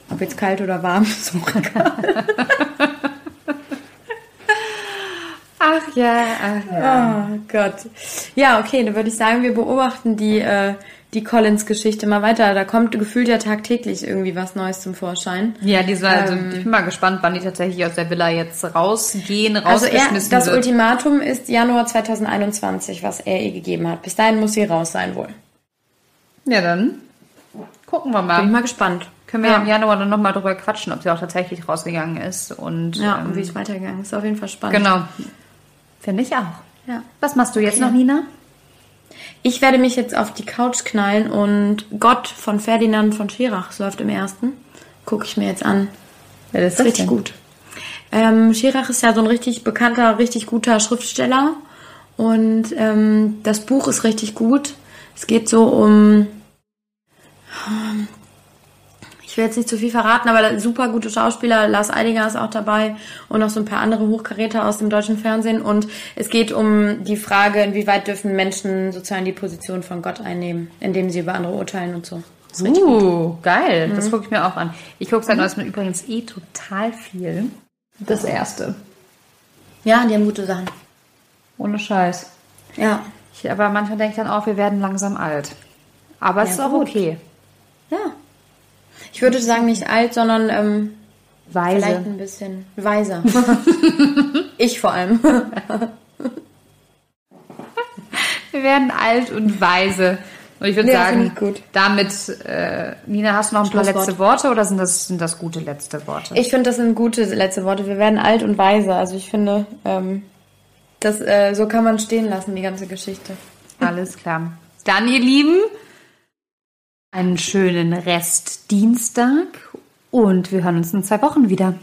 Ob jetzt kalt oder warm, so Ach ja, ach ja. Oh Gott. Ja, okay, dann würde ich sagen, wir beobachten die, äh, die Collins-Geschichte mal weiter. Da kommt gefühlt ja tagtäglich irgendwie was Neues zum Vorschein. Ja, die soll, also, ähm, ich bin mal gespannt, wann die tatsächlich aus der Villa jetzt rausgehen, rausgeschmissen also er, Das wird. Ultimatum ist Januar 2021, was er ihr gegeben hat. Bis dahin muss sie raus sein wohl. Ja, dann gucken wir mal. Bin ich mal gespannt. Können wir ja. im Januar dann nochmal drüber quatschen, ob sie auch tatsächlich rausgegangen ist. Und, ja, ähm, und wie es weitergegangen ist. Auf jeden Fall spannend. Genau. Finde ich auch. Ja. Was machst du jetzt okay. noch, Nina? Ich werde mich jetzt auf die Couch knallen und Gott von Ferdinand von Schirach, läuft im ersten. Gucke ich mir jetzt an. Ja, das ist richtig denn? gut. Ähm, Schirach ist ja so ein richtig bekannter, richtig guter Schriftsteller. Und ähm, das Buch ist richtig gut. Es geht so um ich will jetzt nicht zu viel verraten, aber super gute Schauspieler, Lars Eidinger ist auch dabei und noch so ein paar andere Hochkaräter aus dem deutschen Fernsehen. Und es geht um die Frage, inwieweit dürfen Menschen sozusagen die Position von Gott einnehmen, indem sie über andere urteilen und so. Uh, geil. Mhm. Das gucke ich mir auch an. Ich gucke seit neuestem übrigens eh total viel. Das erste. Ja, die haben gute Sachen. Ohne Scheiß. Ja. Ich, aber manchmal denke ich dann auch, wir werden langsam alt. Aber es ja, ist auch gut. okay. Ja. Ich würde sagen, nicht alt, sondern ähm, weise. Vielleicht ein bisschen weiser. ich vor allem. Wir werden alt und weise. Und ich würde ja, sagen, ich damit, äh, Nina, hast du noch ein paar letzte Worte oder sind das, sind das gute letzte Worte? Ich finde, das sind gute letzte Worte. Wir werden alt und weise. Also ich finde, ähm, das, äh, so kann man stehen lassen, die ganze Geschichte. Alles klar. Dann, ihr Lieben, einen schönen Rest Dienstag und wir hören uns in zwei Wochen wieder.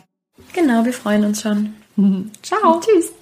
Genau, wir freuen uns schon. Ciao. Tschüss.